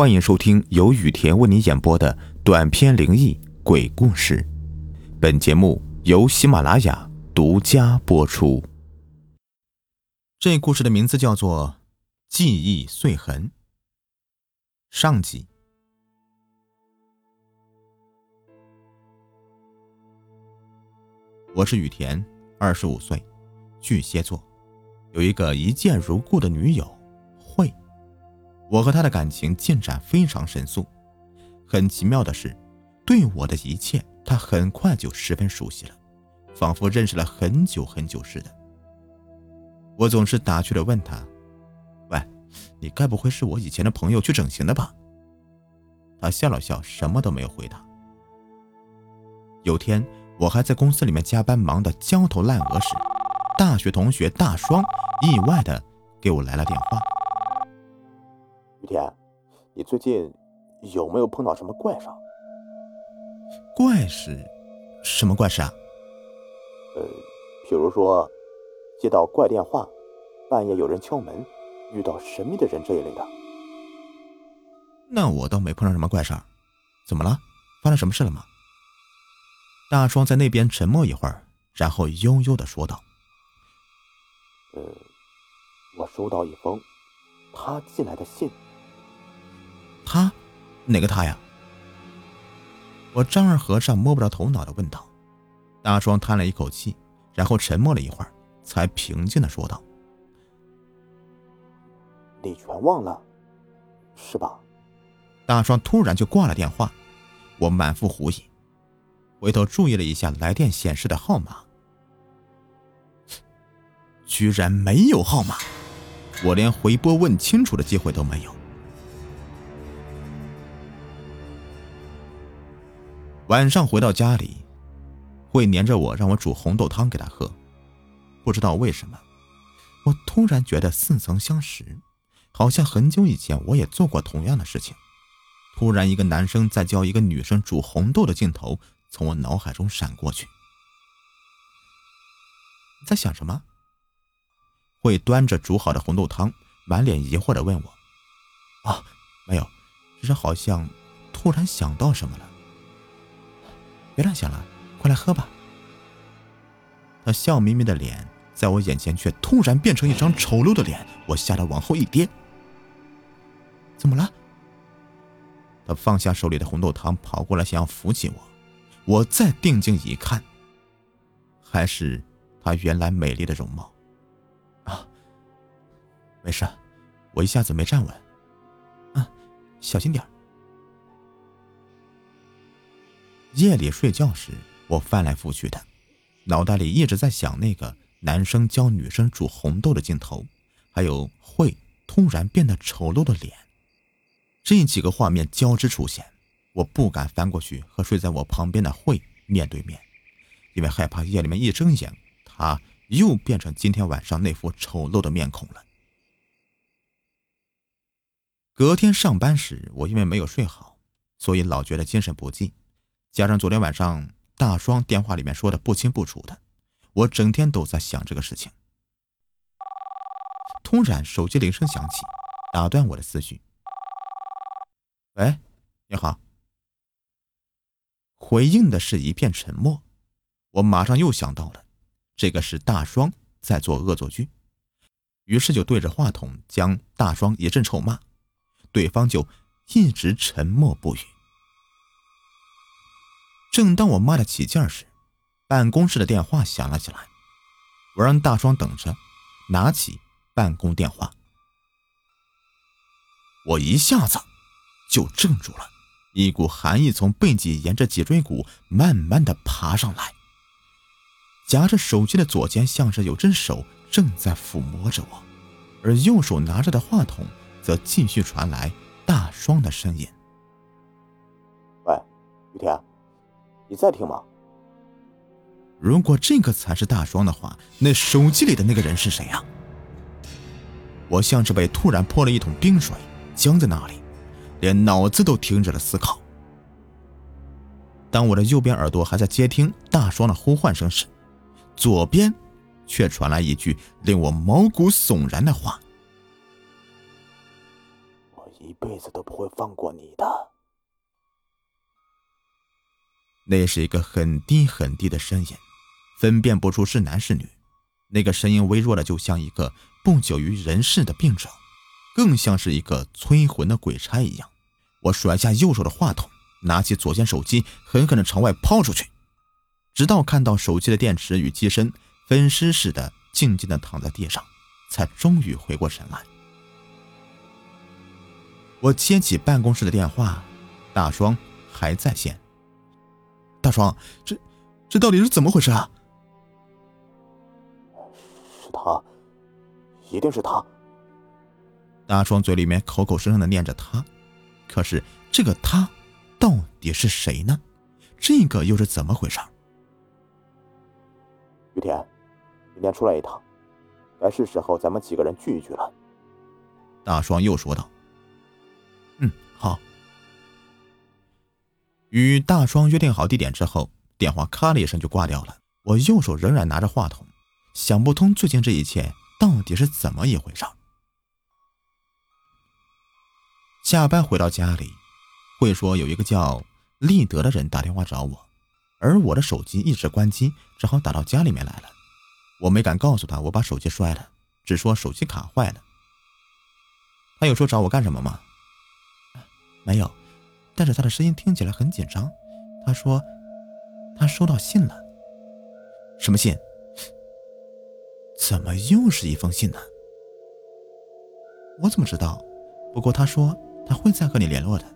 欢迎收听由雨田为你演播的短篇灵异鬼故事。本节目由喜马拉雅独家播出。这故事的名字叫做《记忆碎痕》上集。我是雨田，二十五岁，巨蟹座，有一个一见如故的女友。我和他的感情进展非常神速，很奇妙的是，对我的一切他很快就十分熟悉了，仿佛认识了很久很久似的。我总是打趣的问他：“喂，你该不会是我以前的朋友去整形的吧？”他笑了笑，什么都没有回答。有天。我还在公司里面加班，忙得焦头烂额时，大学同学大双意外的给我来了电话。雨田，你最近有没有碰到什么怪事？怪事？什么怪事啊？呃，比如说接到怪电话，半夜有人敲门，遇到神秘的人这一类的。那我倒没碰上什么怪事儿。怎么了？发生什么事了吗？大双在那边沉默一会儿，然后悠悠的说道：“呃，我收到一封他寄来的信。他？哪个他呀？”我丈二和尚摸不着头脑的问道。大双叹了一口气，然后沉默了一会儿，才平静的说道：“你全忘了，是吧？”大双突然就挂了电话，我满腹狐疑。回头注意了一下来电显示的号码，居然没有号码，我连回拨问清楚的机会都没有。晚上回到家里，会黏着我，让我煮红豆汤给他喝。不知道为什么，我突然觉得似曾相识，好像很久以前我也做过同样的事情。突然，一个男生在教一个女生煮红豆的镜头。从我脑海中闪过去，在想什么？会端着煮好的红豆汤，满脸疑惑的问我：“啊，没有，只是好像突然想到什么了。”别乱想了，快来喝吧。他笑眯眯的脸在我眼前却突然变成一张丑陋的脸，我吓得往后一跌。怎么了？他放下手里的红豆汤，跑过来想要扶起我。我再定睛一看，还是他原来美丽的容貌。啊，没事，我一下子没站稳。啊，小心点夜里睡觉时，我翻来覆去的，脑袋里一直在想那个男生教女生煮红豆的镜头，还有会突然变得丑陋的脸。这几个画面交织出现。我不敢翻过去和睡在我旁边的慧面对面，因为害怕夜里面一睁眼，他又变成今天晚上那副丑陋的面孔了。隔天上班时，我因为没有睡好，所以老觉得精神不济，加上昨天晚上大双电话里面说的不清不楚的，我整天都在想这个事情。突然，手机铃声响起，打断我的思绪。喂，你好。回应的是一片沉默，我马上又想到了，这个是大双在做恶作剧，于是就对着话筒将大双一阵臭骂，对方就一直沉默不语。正当我骂得起劲时，办公室的电话响了起来，我让大双等着，拿起办公电话，我一下子就怔住了。一股寒意从背脊沿着脊椎骨慢慢的爬上来，夹着手机的左肩像是有只手正在抚摸着我，而右手拿着的话筒则继续传来大双的声音：“喂，雨田，你在听吗？如果这个才是大双的话，那手机里的那个人是谁啊？”我像是被突然泼了一桶冰水，僵在那里。连脑子都停止了思考。当我的右边耳朵还在接听大双的呼唤声时，左边却传来一句令我毛骨悚然的话：“我一辈子都不会放过你的。那是一个很低很低的声音，分辨不出是男是女。那个声音微弱的，就像一个不久于人世的病者，更像是一个催魂的鬼差一样。我甩下右手的话筒，拿起左肩手机，狠狠的朝外抛出去，直到看到手机的电池与机身分尸似的静静的躺在地上，才终于回过神来。我接起办公室的电话，大双还在线。大双，这这到底是怎么回事啊？是他，一定是他。大双嘴里面口口声声的念着他，可是这个他到底是谁呢？这个又是怎么回事？雨田，明天出来一趟，该是时候咱们几个人聚一聚了。大双又说道。嗯，好。与大双约定好地点之后，电话咔的一声就挂掉了。我右手仍然拿着话筒，想不通最近这一切到底是怎么一回事。下班回到家里，会说有一个叫立德的人打电话找我，而我的手机一直关机，只好打到家里面来了。我没敢告诉他我把手机摔了，只说手机卡坏了。他有说找我干什么吗？没有，但是他的声音听起来很紧张。他说他收到信了。什么信？怎么又是一封信呢？我怎么知道？不过他说他会再和你联络的。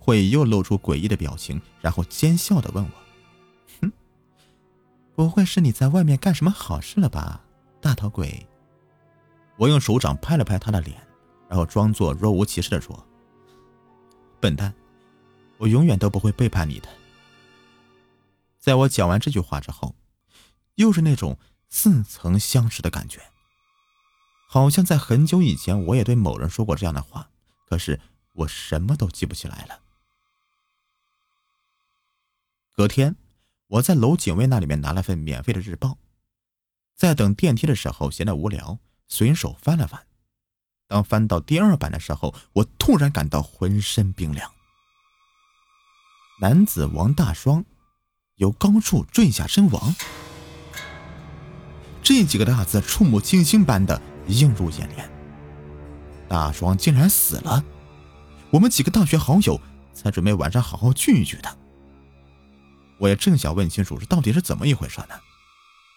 慧又露出诡异的表情，然后奸笑的问我：“哼，不会是你在外面干什么好事了吧，大头鬼？”我用手掌拍了拍他的脸。然后装作若无其事的说：“笨蛋，我永远都不会背叛你的。”在我讲完这句话之后，又是那种似曾相识的感觉，好像在很久以前我也对某人说过这样的话，可是我什么都记不起来了。隔天，我在楼警卫那里面拿了份免费的日报，在等电梯的时候闲得无聊，随手翻了翻。当翻到第二版的时候，我突然感到浑身冰凉。男子王大双由高处坠下身亡，这几个大字触目惊心般的映入眼帘。大双竟然死了！我们几个大学好友才准备晚上好好聚一聚的。我也正想问清楚这到底是怎么一回事呢？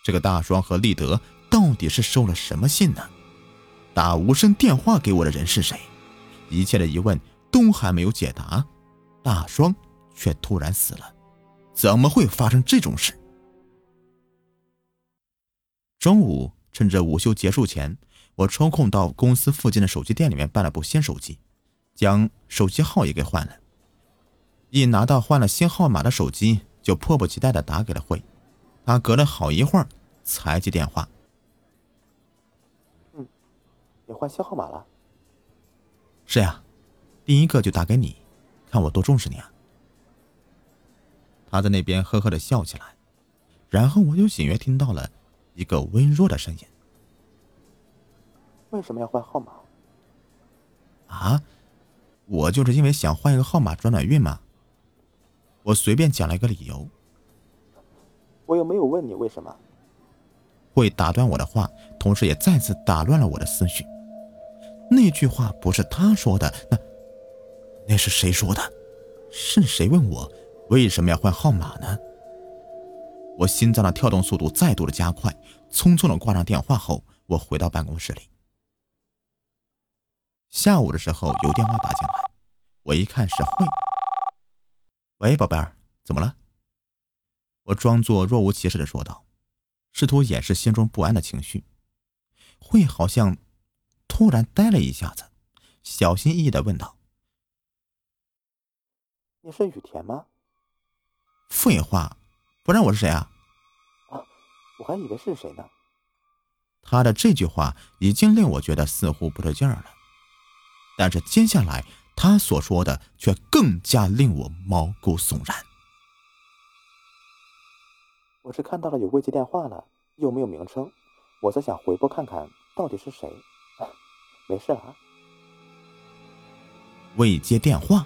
这个大双和立德到底是收了什么信呢？打无声电话给我的人是谁？一切的疑问都还没有解答，大双却突然死了，怎么会发生这种事？中午趁着午休结束前，我抽空到公司附近的手机店里面办了部新手机，将手机号也给换了。一拿到换了新号码的手机，就迫不及待的打给了慧，他隔了好一会儿才接电话。你换新号码了？是呀，第一个就打给你，看我多重视你啊！他在那边呵呵的笑起来，然后我就隐约听到了一个微弱的声音：“为什么要换号码？”啊，我就是因为想换一个号码转转运嘛。我随便讲了一个理由。我又没有问你为什么。会打断我的话，同时也再次打乱了我的思绪。那句话不是他说的，那那是谁说的？是谁问我为什么要换号码呢？我心脏的跳动速度再度的加快，匆匆的挂上电话后，我回到办公室里。下午的时候有电话打进来，我一看是慧。喂，宝贝儿，怎么了？我装作若无其事的说道，试图掩饰心中不安的情绪。慧好像。突然呆了一下子，小心翼翼的问道：“你是雨田吗？”“废话，不然我是谁啊？”“啊，我还以为是谁呢。”他的这句话已经令我觉得似乎不对劲儿了，但是接下来他所说的却更加令我毛骨悚然。我是看到了有未接电话了，又没有名称，我在想回拨看看到底是谁。没事啊。未接电话。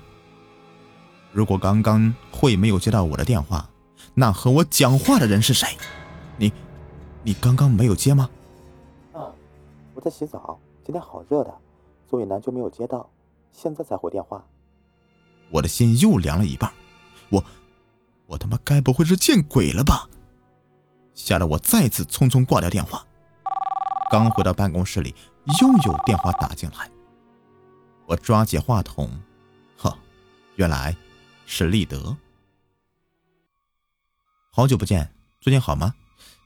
如果刚刚会没有接到我的电话，那和我讲话的人是谁？你，你刚刚没有接吗？啊，我在洗澡，今天好热的，所以呢就没有接到，现在才回电话。我的心又凉了一半，我，我他妈该不会是见鬼了吧？吓得我再次匆匆挂掉电话。刚回到办公室里，又有电话打进来。我抓起话筒，呵，原来。是立德，好久不见，最近好吗？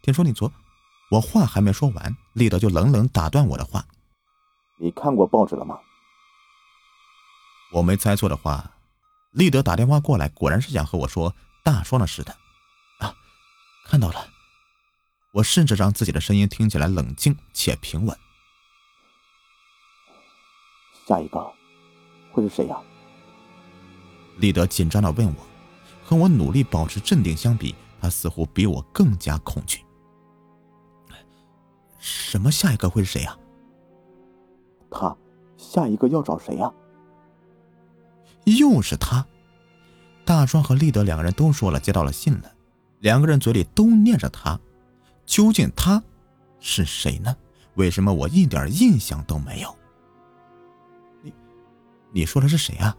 听说你昨……我话还没说完，立德就冷冷打断我的话：“你看过报纸了吗？”我没猜错的话，立德打电话过来，果然是想和我说大双的事的。啊，看到了。我甚至让自己的声音听起来冷静且平稳。下一个会是谁呀？立德紧张的问我，和我努力保持镇定相比，他似乎比我更加恐惧。什么下一个会是谁呀？他下一个要找谁呀？又是他。大壮和立德两个人都说了接到了信了，两个人嘴里都念着他，究竟他是谁呢？为什么我一点印象都没有？你，说的是谁啊？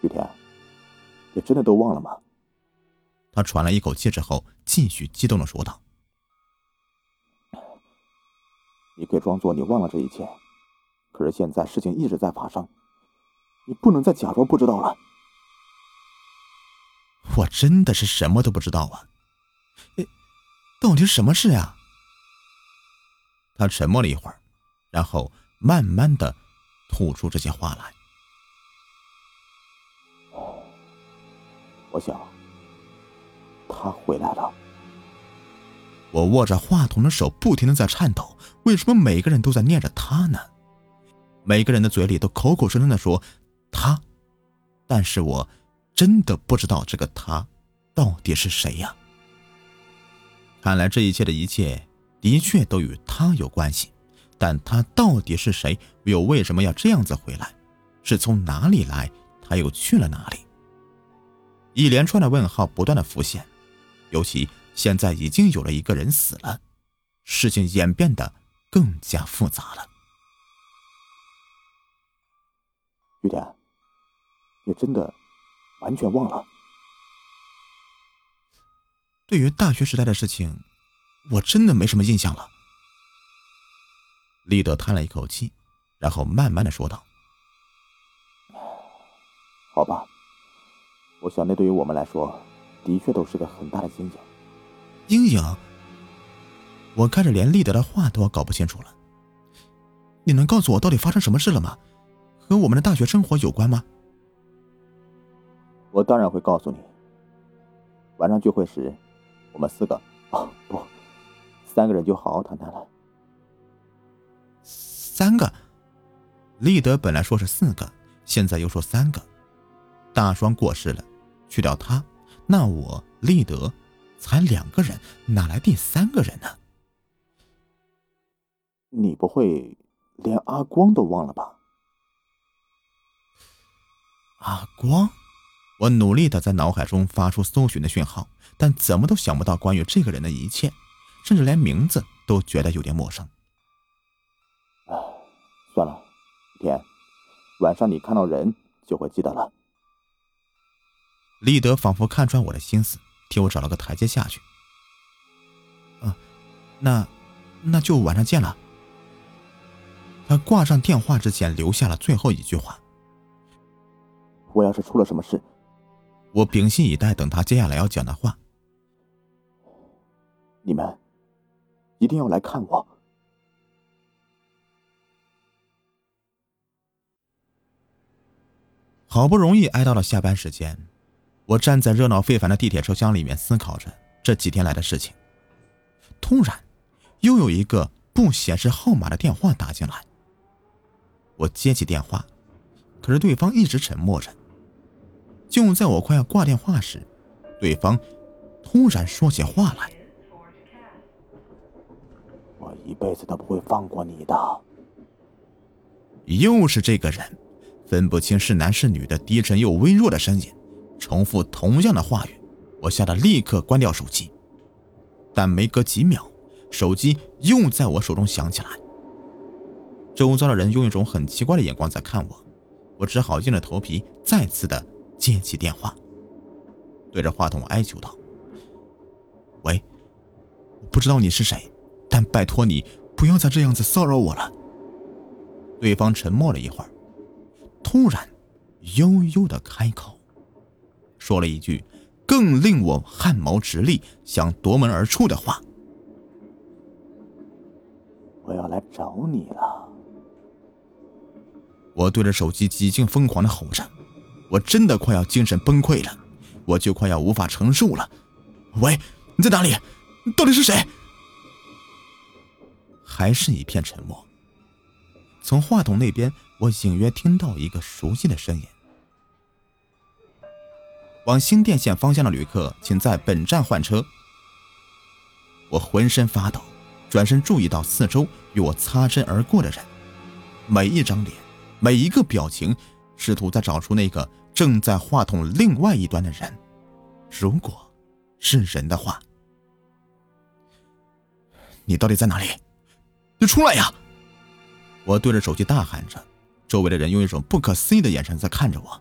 雨田，你真的都忘了吗？他喘了一口气之后，继续激动的说道：“你可以装作你忘了这一切，可是现在事情一直在发生，你不能再假装不知道了。”我真的是什么都不知道啊！哎，到底什么事呀？他沉默了一会儿，然后慢慢的吐出这些话来。我想，他回来了。我握着话筒的手不停的在颤抖。为什么每个人都在念着他呢？每个人的嘴里都口口声声的说他，但是我真的不知道这个他到底是谁呀。看来这一切的一切的确都与他有关系，但他到底是谁？又为什么要这样子回来？是从哪里来？他又去了哪里？一连串的问号不断的浮现，尤其现在已经有了一个人死了，事情演变得更加复杂了。雨点，你真的完全忘了？对于大学时代的事情，我真的没什么印象了。立德叹了一口气，然后慢慢的说道：“好吧。”我想，那对于我们来说，的确都是个很大的阴影。阴影？我开始连立德的话都要搞不清楚了。你能告诉我到底发生什么事了吗？和我们的大学生活有关吗？我当然会告诉你。晚上聚会时，我们四个，哦不，三个人就好好谈谈了。三个？立德本来说是四个，现在又说三个。大双过世了。去掉他，那我立德才两个人，哪来第三个人呢？你不会连阿光都忘了吧？阿光，我努力的在脑海中发出搜寻的讯号，但怎么都想不到关于这个人的一切，甚至连名字都觉得有点陌生。唉，算了，天，晚上你看到人就会记得了。立德仿佛看穿我的心思，替我找了个台阶下去。啊，那，那就晚上见了。他挂上电话之前留下了最后一句话：“我要是出了什么事，我屏息以待，等他接下来要讲的话。你们一定要来看我。”好不容易挨到了下班时间。我站在热闹非凡的地铁车厢里面，思考着这几天来的事情。突然，又有一个不显示号码的电话打进来。我接起电话，可是对方一直沉默着。就在我快要挂电话时，对方突然说起话来：“我一辈子都不会放过你的。”又是这个人，分不清是男是女的低沉又微弱的声音，重复同样的话语。我吓得立刻关掉手机，但没隔几秒，手机又在我手中响起来。周遭的人用一种很奇怪的眼光在看我，我只好硬着头皮再次的接起电话，对着话筒哀求道：“喂，不知道你是谁，但拜托你不要再这样子骚扰我了。”对方沉默了一会儿，突然悠悠的开口，说了一句。更令我汗毛直立、想夺门而出的话：“我要来找你了！”我对着手机几近疯狂的吼着，我真的快要精神崩溃了，我就快要无法承受了。喂，你在哪里？你到底是谁？还是一片沉默。从话筒那边，我隐约听到一个熟悉的声音。往新店线方向的旅客，请在本站换车。我浑身发抖，转身注意到四周与我擦身而过的人，每一张脸，每一个表情，试图在找出那个正在话筒另外一端的人。如果是人的话，你到底在哪里？你出来呀！我对着手机大喊着，周围的人用一种不可思议的眼神在看着我。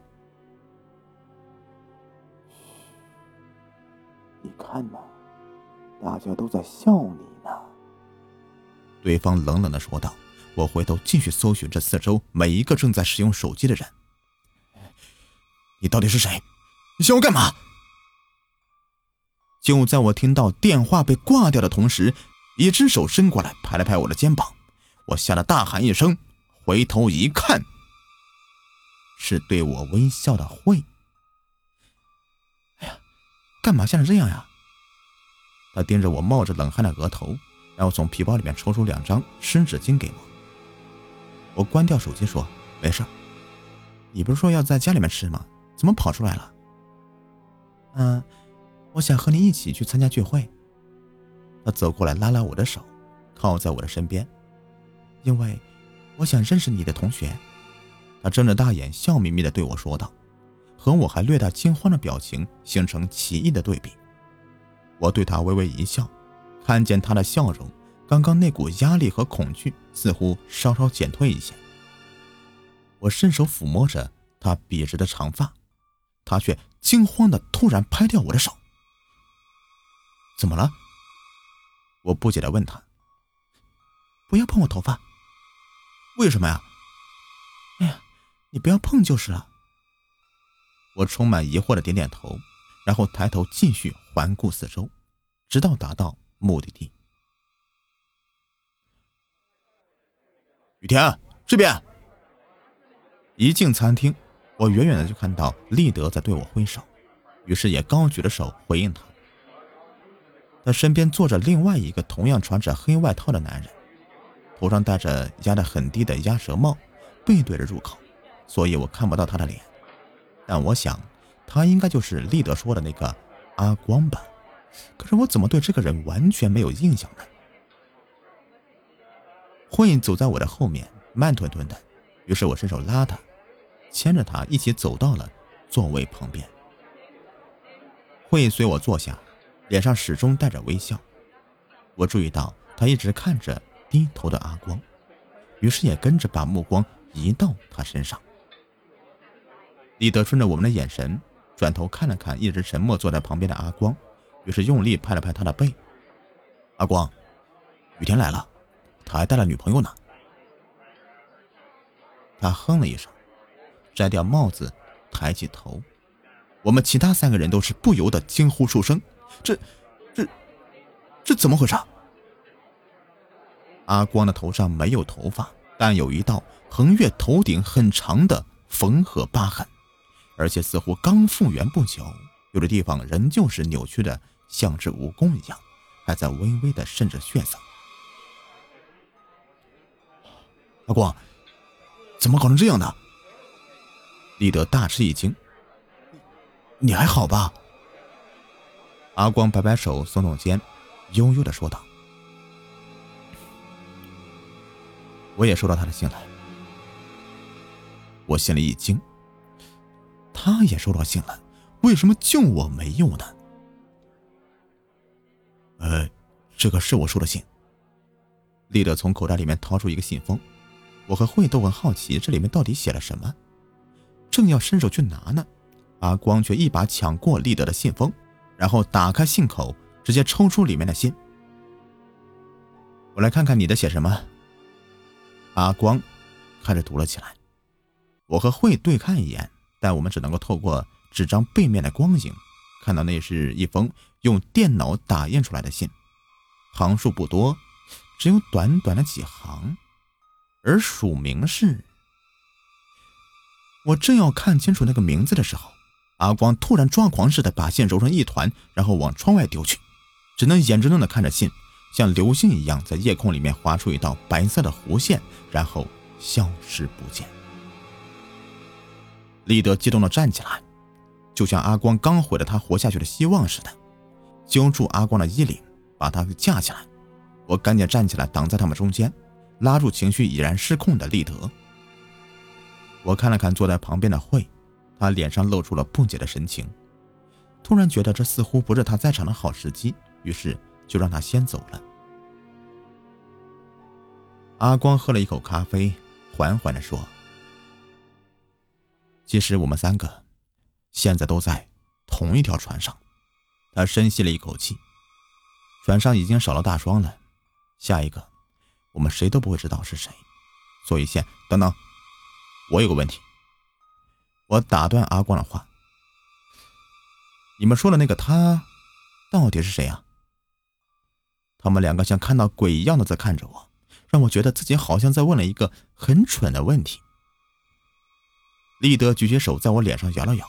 你看呢，大家都在笑你呢。对方冷冷的说道。我回头继续搜寻着四周每一个正在使用手机的人。你到底是谁？你想我干嘛？就在我听到电话被挂掉的同时，一只手伸过来拍了拍我的肩膀，我吓得大喊一声，回头一看，是对我微笑的慧。干嘛像这样呀？他盯着我冒着冷汗的额头，然后从皮包里面抽出两张湿纸巾给我。我关掉手机说：“没事。”你不是说要在家里面吃吗？怎么跑出来了？嗯，我想和你一起去参加聚会。他走过来拉拉我的手，靠在我的身边，因为我想认识你的同学。他睁着大眼，笑眯眯的对我说道。和我还略带惊慌的表情形成奇异的对比，我对他微微一笑，看见他的笑容，刚刚那股压力和恐惧似乎稍稍减退一些。我伸手抚摸着他笔直的长发，他却惊慌的突然拍掉我的手。怎么了？我不解的问他。不要碰我头发。为什么呀？哎呀，你不要碰就是了。我充满疑惑的点点头，然后抬头继续环顾四周，直到达到目的地。雨田，这边。一进餐厅，我远远的就看到立德在对我挥手，于是也高举着手回应他。他身边坐着另外一个同样穿着黑外套的男人，头上戴着压得很低的鸭舌帽，背对着入口，所以我看不到他的脸。但我想，他应该就是立德说的那个阿光吧？可是我怎么对这个人完全没有印象呢？慧走在我的后面，慢吞吞的。于是我伸手拉他，牵着他一起走到了座位旁边。慧随我坐下，脸上始终带着微笑。我注意到他一直看着低头的阿光，于是也跟着把目光移到他身上。李德顺着我们的眼神，转头看了看一直沉默坐在旁边的阿光，于是用力拍了拍他的背。阿光，雨天来了，他还带了女朋友呢。他哼了一声，摘掉帽子，抬起头。我们其他三个人都是不由得惊呼出声：“这、这、这怎么回事？”阿光的头上没有头发，但有一道横越头顶很长的缝合疤痕。而且似乎刚复原不久，有的地方仍旧是扭曲的，像只蜈蚣一样，还在微微的渗着血色。阿光，怎么搞成这样的？立德大吃一惊。你还好吧？阿光摆摆手，耸耸肩，悠悠的说道：“我也收到他的信了。”我心里一惊。他也收到信了，为什么就我没有呢？呃，这个是我收的信。立德从口袋里面掏出一个信封，我和慧都很好奇这里面到底写了什么，正要伸手去拿呢，阿光却一把抢过立德的信封，然后打开信口，直接抽出里面的信。我来看看你的写什么。阿光开始读了起来，我和慧对看一眼。但我们只能够透过纸张背面的光影，看到那是一封用电脑打印出来的信，行数不多，只有短短的几行，而署名是……我正要看清楚那个名字的时候，阿光突然抓狂似的把信揉成一团，然后往窗外丢去，只能眼睁睁的看着信像流星一样在夜空里面划出一道白色的弧线，然后消失不见。立德激动的站起来，就像阿光刚毁了他活下去的希望似的，揪住阿光的衣领，把他给架起来。我赶紧站起来挡在他们中间，拉住情绪已然失控的立德。我看了看坐在旁边的慧，他脸上露出了不解的神情，突然觉得这似乎不是他在场的好时机，于是就让他先走了。阿光喝了一口咖啡，缓缓地说。其实我们三个现在都在同一条船上。他深吸了一口气，船上已经少了大双了。下一个，我们谁都不会知道是谁。所以先等等，我有个问题。我打断阿光的话：“你们说的那个他，到底是谁啊？”他们两个像看到鬼一样的在看着我，让我觉得自己好像在问了一个很蠢的问题。立德举起手，在我脸上摇了摇。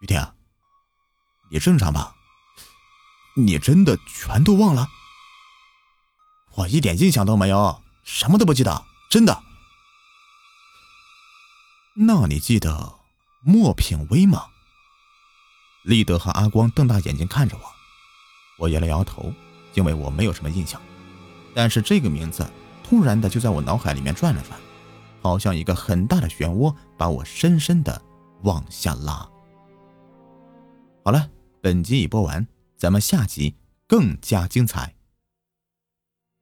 雨天，你正常吧？你真的全都忘了？我一点印象都没有，什么都不记得，真的。那你记得莫品威吗？立德和阿光瞪大眼睛看着我，我摇了摇头，因为我没有什么印象。但是这个名字突然的就在我脑海里面转了转。好像一个很大的漩涡，把我深深的往下拉。好了，本集已播完，咱们下集更加精彩。